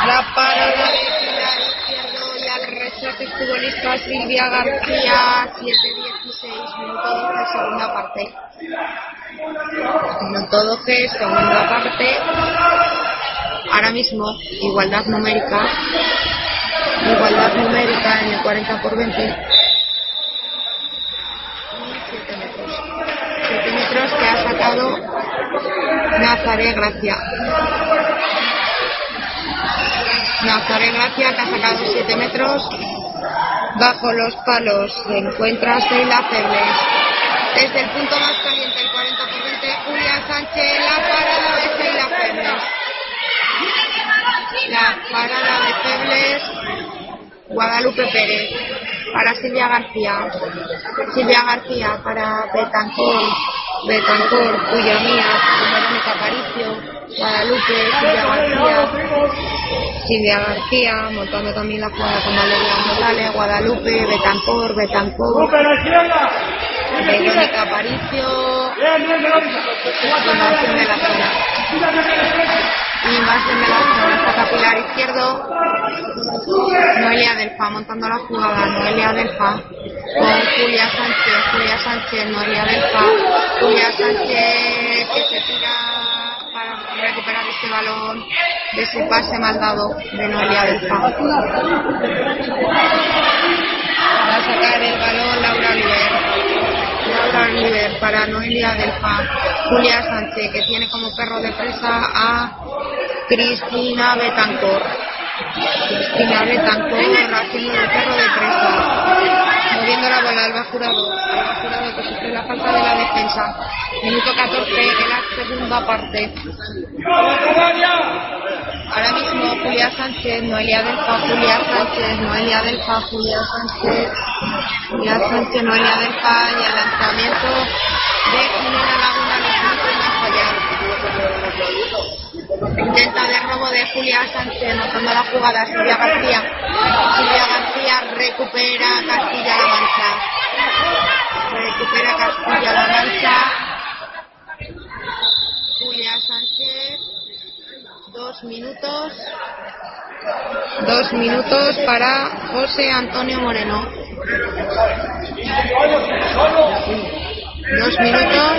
la parada Izquierdo y al rechace futbolista Silvia García, 7-16, minuto 12, segunda parte. Minuto 12, segunda parte. Ahora mismo, igualdad numérica. Igualdad numérica en el 40 por 20. Y 7 metros. 7 metros que ha sacado Nazaret Gracia. Nazaret Gracia que ha sacado 7 metros. Bajo los palos se encuentra Sheila Febles. Desde el punto más caliente, el 40 por 20, Julia Sánchez, la parada de Sheila Febles. La parada de Febles Guadalupe Pérez para Silvia García, Silvia García para Betancor, Betancor, cuya mía, Verónica Aparicio, Guadalupe, Silvia García, Silvia García, montando también la jugada con Valeria Morales, Guadalupe, Betancor, Betancor, Verónica Aparicio, invasión de la zona. Invasión de la zona, hasta capilar izquierdo, Noelia Delfa montando la jugada, Noelia Delfa con Julia Sánchez, Julia Sánchez, Noelia Delfa, Julia Sánchez que se tira para recuperar este balón de ese pase mal dado de Noelia Delfa. Va a sacar el balón Laura Oliver. Oliver para Noelia Delfa. Julia Sánchez que tiene como perro de presa a Cristina Betancor. Cristina Betancor haciendo de perro de presa. Moviendo la bola al bajurado. Al bajurado que sufre la falta de la defensa. Minuto 14 de la segunda parte. Ahora mismo Julia Sánchez, Noelia Delfa, Julia Sánchez, Noelia Delfa, Julia Sánchez, Julia Sánchez, Noelia Delfa y el lanzamiento de Jimena Laguna no puede fallar. Intenta de robo de Julia Sánchez, notando la jugada, Silvia García. Silvia García recupera Castilla-La Mancha. Recupera Castilla-La Mancha. Julia Sánchez. Dos minutos. Dos minutos para José Antonio Moreno. Dos minutos.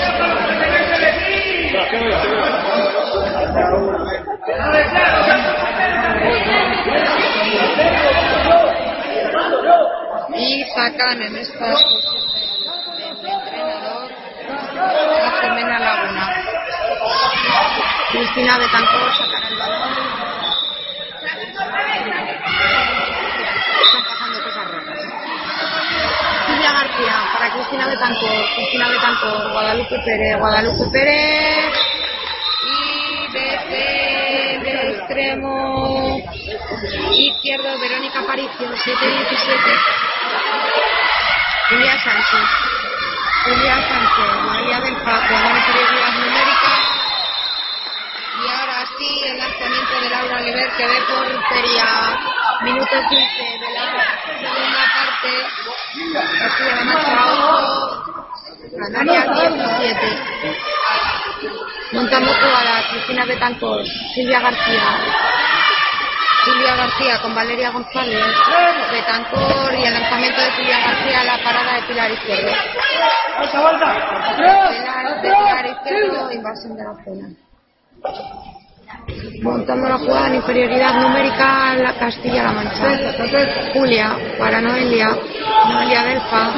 Y sacan en esta sesión del entrenador Jimena Laguna. Cristina Betancor sacará el balón. Están pasando cosas raras. Silvia García para Cristina Betancor. Cristina Betancor, Guadalupe Pérez, Guadalupe Pérez. Y desde el extremo izquierdo, Verónica Aparicio, 7-17. Julia Sánchez. Julia Sánchez, María del Paco, en superioridad numérica. Y ahora sí, el lanzamiento de Laura Oliver que ve portería. Minuto 15 de la segunda parte. Castilla-La Mancha 8, Canarias 17. Montando jugada, Cristina Betancor, Silvia García. Silvia García con Valeria González, Betancor y el lanzamiento de Silvia García a la parada de Pilar Izquierdo. Pilar, de Pilar Izquierdo, invasión de la zona. Montando la jugada en inferioridad numérica la Castilla-La Mancha. Julia para Noelia, Noelia Delfa,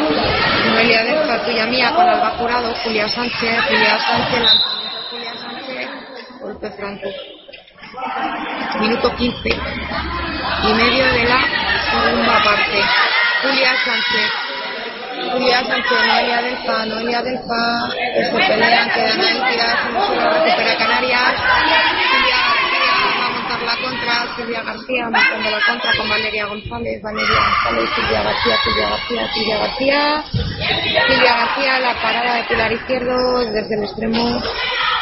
Noelia Delfa, tuya mía con Alba Jurado, Julia Sánchez, Julia Sánchez, lanzamiento Julia Sánchez, golpe franco. Minuto 15 y medio de la segunda parte. Julia Sánchez. Julia Sánchez, Noelia Delfa, Noelia Delfa, que se pelean, quedan ahí tiradas recupera Canarias. Silvia García va a montar la contra, Silvia García montando la contra con Valeria González, Valeria González, Silvia García, Silvia García, Silvia García. Silvia García, la parada de Pilar Izquierdo desde el extremo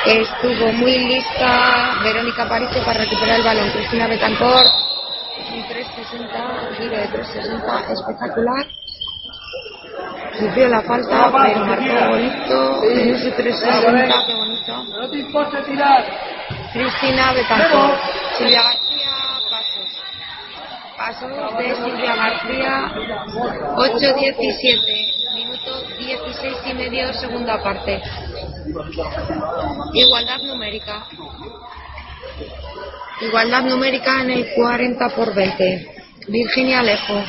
estuvo muy lista Verónica Aparicio para recuperar el balón. Cristina Betancor, un 360, giro de 360 espectacular. Sufrió la falta, pero marcó bonito en ese 360, qué bonito. No te importa tirar. Cristina Betancor, Silvia García, pasos. Pasos de Silvia García, 8-17, minuto 16 y medio, segunda parte. Igualdad numérica. Igualdad numérica en el 40 por 20. Virginia Alejo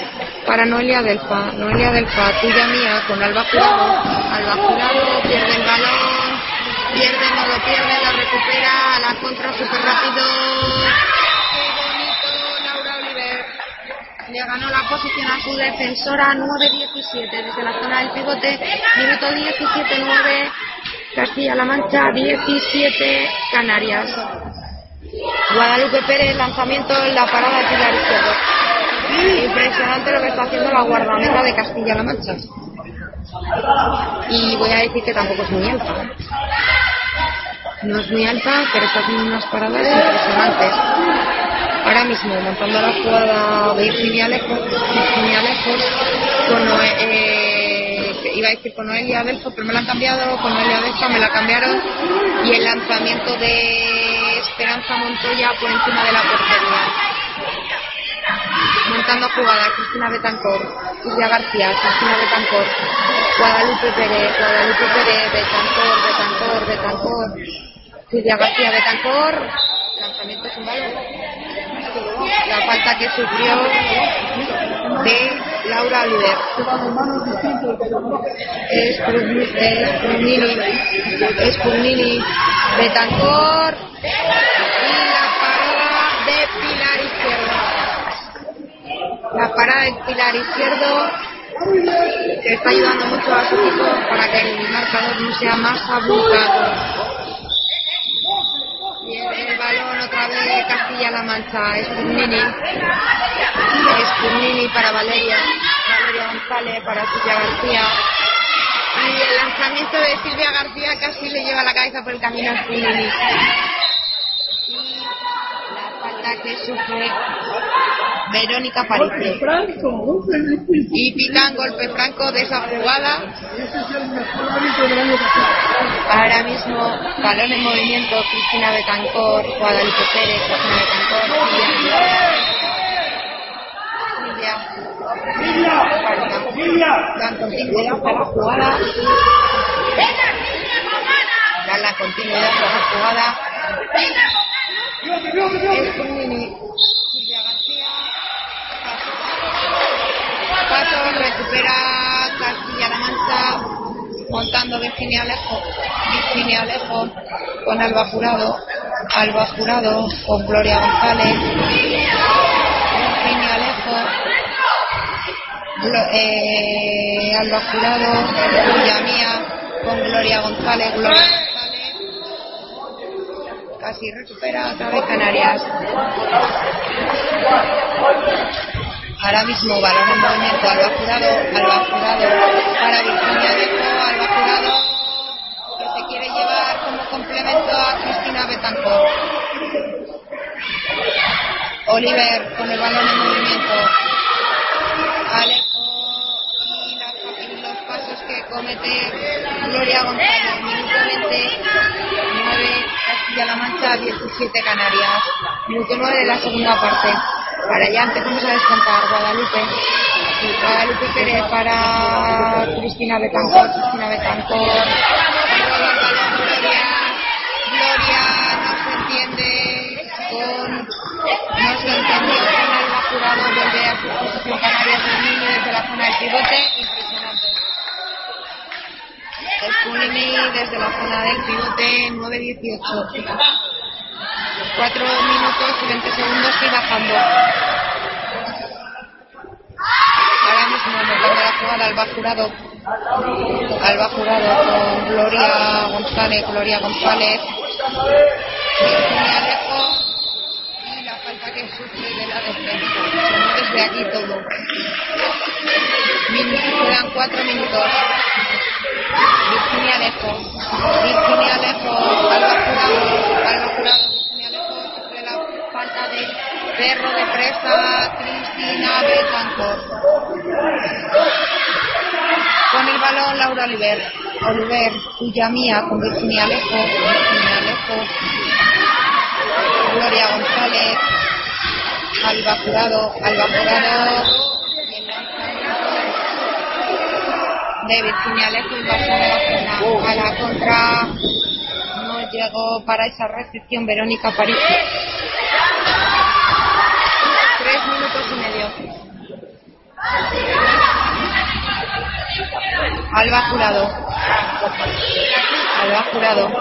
para Noelia Delfa. Noelia Delfa, tuya mía, con Alba Jurado. Alba Jurado pierde el balón. Pierde, no lo pierde, lo recupera. A la contra súper rápido. Qué bonito, Laura Oliver. Le ganó la posición a su defensora 9-17 desde la zona del pivote. Minuto 17-9. Castilla-La Mancha 17 Canarias. Guadalupe Pérez, lanzamiento en la parada de Pilar Izquierdo. Impresionante lo que está haciendo la guardameta de Castilla-La Mancha. Y voy a decir que tampoco es muy alta. No es muy alta, pero está haciendo unas paradas impresionantes. Ahora mismo, montando la jugada de Virginia Lejos, Virginia Lejos, con Noe- eh, iba a decir con Noelia Adelfo, pero me la han cambiado, con Noelia Adelfo me la cambiaron, y el lanzamiento de Esperanza Montoya por encima de la portería. Montando jugada, Cristina Betancor, Silvia García, Cristina Betancor, Guadalupe Pérez, Guadalupe Pérez, Betancor, Betancor, Betancor, Silvia García Betancor, lanzamiento sin balón. La falta que sufrió de Laura Oliver. Es Prunili, es Prunili, Betancor y la parada de Pilar. La parada de Pilar Izquierdo que está ayudando mucho a su equipo para que el marcador no sea más abultado. Pierde el balón otra vez Castilla-La Mancha. Es Purnini. Es Purnini para Valeria. Valeria González para Silvia García. Y el lanzamiento de Silvia García casi le lleva la cabeza por el camino a Purnini. Y la falta que sufre Verónica Paricio. Y pitan golpe franco de esa jugada. Ahora mismo, balón en movimiento, Cristina Betancor, Guadalupe Pérez, Cristina Betancor, Silvia. Silvia. Dan continuidad a la jugada. Dan la continuidad a la jugada. Es Purnini. Silvia García. Paso, recupera Castilla-La Mancha montando Virginia Alejo, Virginia Alejo con Alba Jurado, Alba Jurado con Gloria González, Virginia Alejo, eh, Alba Jurado, Tuya Mía con Gloria González, Gloria casi recupera otra vez Canarias. Ahora mismo balón en movimiento, Alba Jurado, Alba Jurado para Virginia Alejo, Alba Jurado que se quiere llevar como complemento a Cristina Betancourt. Oliver con el balón en movimiento. Los Gloria González. 20, 9 Castilla-La Mancha, 17 Canarias. Minuto 9 de la segunda parte. Ahora ya empezamos a descontar Guadalupe. Guadalupe Pérez para Cristina Betancor, Cristina Betancor. Gloria, Gloria no se entiende con no se entendió con Alba Jurado vuelve a su posición niño desde la zona del pivote impresionante Esculini desde la zona del pivote 9-18 4 minutos y 20 segundos y bajando ahora mismo montando la jugada Alba Jurado Alba Jurado con Gloria González Gloria González y la falta que sufre de la defensa. Desde aquí todo. Quedan cuatro minutos. Virginia Alejo. Virginia Alejo. Alba Jurado. Alba Jurado. Virginia Alejo sufre la falta de perro de presa. Cristina Betancourt. Con el balón Laura Oliver. Oliver, tuya mía con Virginia Alejo. Virginia Alejo. Gloria González, Alba Jurado, Alba Jurado, de Virginia zona. A la contra no llegó para esa recepción Verónica París. Tres minutos y medio. Alba Jurado. Alba Jurado.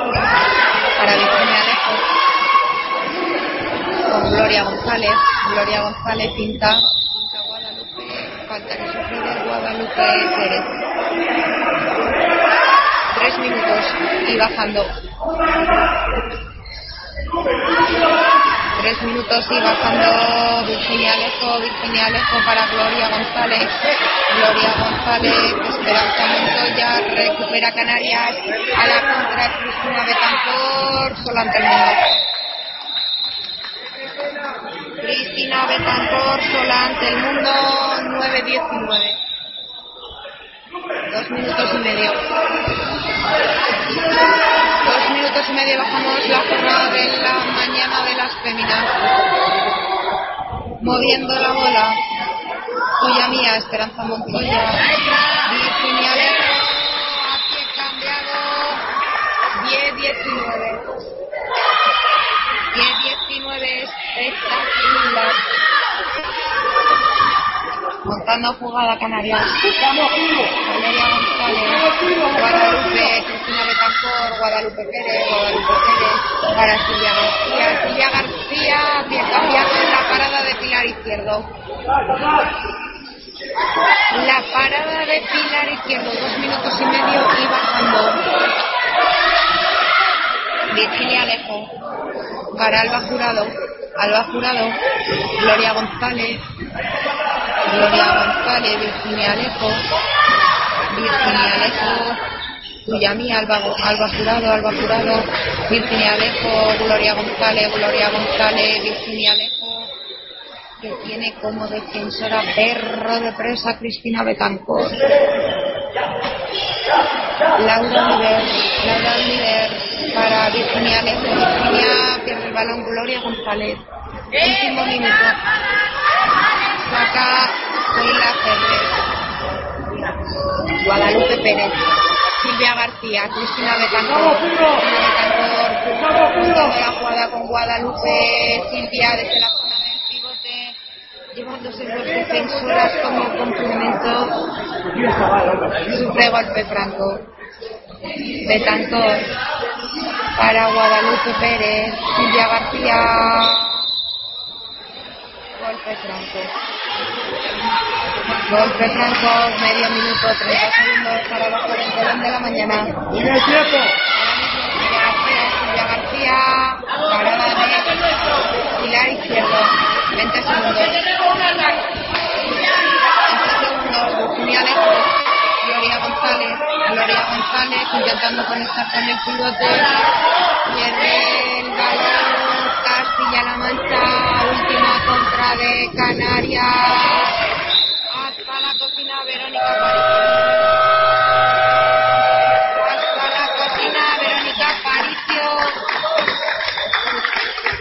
Para Virginia Alejo con Gloria González. Gloria González pinta, pinta Guadalupe, falta que sufre de Guadalupe Pérez. Tres minutos y bajando. tres minutos y bajando Virginia Alejo, Virginia Alejo para Gloria González, Gloria González, Esperanza Montoya, recupera Canarias a la contra Cristina ante el mundo. Cristina Betancor, sola ante el mundo, 9-19. Dos minutos y medio. Dos minutos y medio bajamos la jornada de la mañana de las féminas. Moviendo la bola. Tuya mía, Esperanza Montoya. Virginia a pie cambiado. 10-19. 10-19 espectacular. Montando jugada Canarias. Valeria González, Guadalupe, Cristina Betancor, Guadalupe Pérez, Guadalupe Pérez, para Silvia García. Silvia García, la parada de Pilar Izquierdo. La parada de Pilar Izquierdo, dos minutos y medio y bajando. Virginia Alejo, para Alba Jurado, Alba Jurado, Gloria González, Gloria González, Virginia Alejo, Virginia Alejo, tuya mía, Alba, Alba Jurado, Alba Jurado, Virginia Alejo, Gloria González, Gloria González, Virginia Alejo, que tiene como defensora perro de presa Cristina Betancor. Laura Oliver, Laura Oliver para Virginia Alejo, Virginia pierde el balón, Gloria González. Último minuto. Saca Sheila Ferrer. Guadalupe Pérez. Silvia García, Cristina punto de la jugada con Guadalupe, Silvia desde la zona del pivote, llevándose dos defensoras como complemento, sufre golpe franco. Betancor para Guadalupe Pérez, Silvia García, golpe franco. Golpe franco, medio minuto, 30 segundos para el telón de la mañana. ¡Sigue el tiempo! Silvia García, parada de Pilar Izquierdo, 20 segundos. 20 segundos, Virginia Alejo, Gloria González, Gloria González intentando conectar con el pivote, pierde el balón, Castilla-La Mancha, última contra de Canarias, hasta la cocina Verónica Aparicio, hasta la cocina Verónica Aparicio,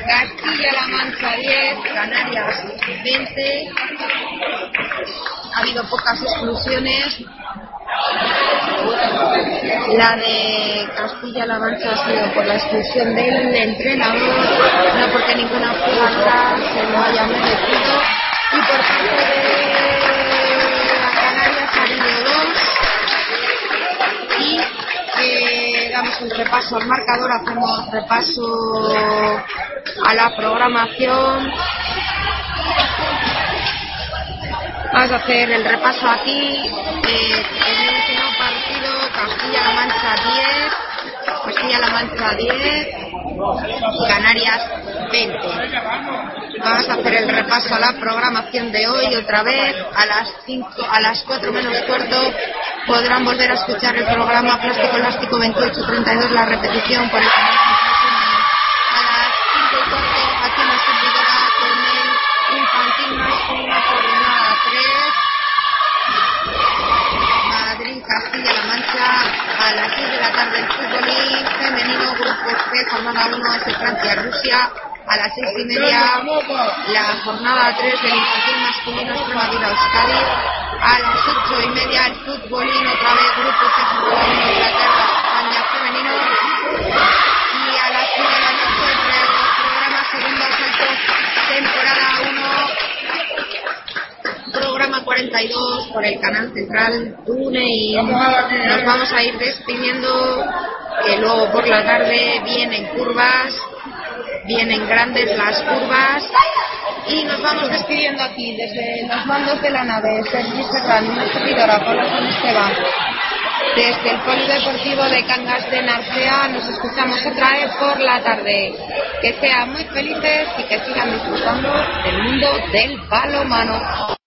Castilla-La Mancha 10, Canarias 20, ha habido pocas exclusiones, la de Castilla-La Mancha ha sido por la expulsión del entrenador, no porque ninguna jugadora se lo haya merecido. Y por parte de la Canarias ha habido dos. Y eh, damos un repaso al marcador, hacemos repaso a la programación. Vamos a hacer el repaso aquí. Eh, Castilla-La Mancha 10, Castilla-La Mancha 10, Canarias 20. Vamos a hacer el repaso a la programación de hoy otra vez. A las 5, a las 4 menos cuarto podrán volver a escuchar el programa Plástico Elástico 2832, la repetición por el canal jornada 1 es Francia-Rusia, a las 6 y media la jornada 3 del infantil masculino Extremadura Euskadi, a las 8 y media el fútbolín otra vez, grupo C, 1 Inglaterra, España femenino, y a las 9 de la noche el programa segundo asalto, temporada 1 programa 42 por el canal central TuneIn. Nos vamos a ir despidiendo, que luego por la tarde vienen curvas, vienen grandes las curvas y nos vamos despidiendo aquí desde los mandos de la nave. Sergi Serrano, una servidora, Paula San Esteban. Desde el Polideportivo de Cangas de Narcea nos escuchamos otra vez por la tarde. Que sean muy felices y que sigan disfrutando del mundo del balonmano.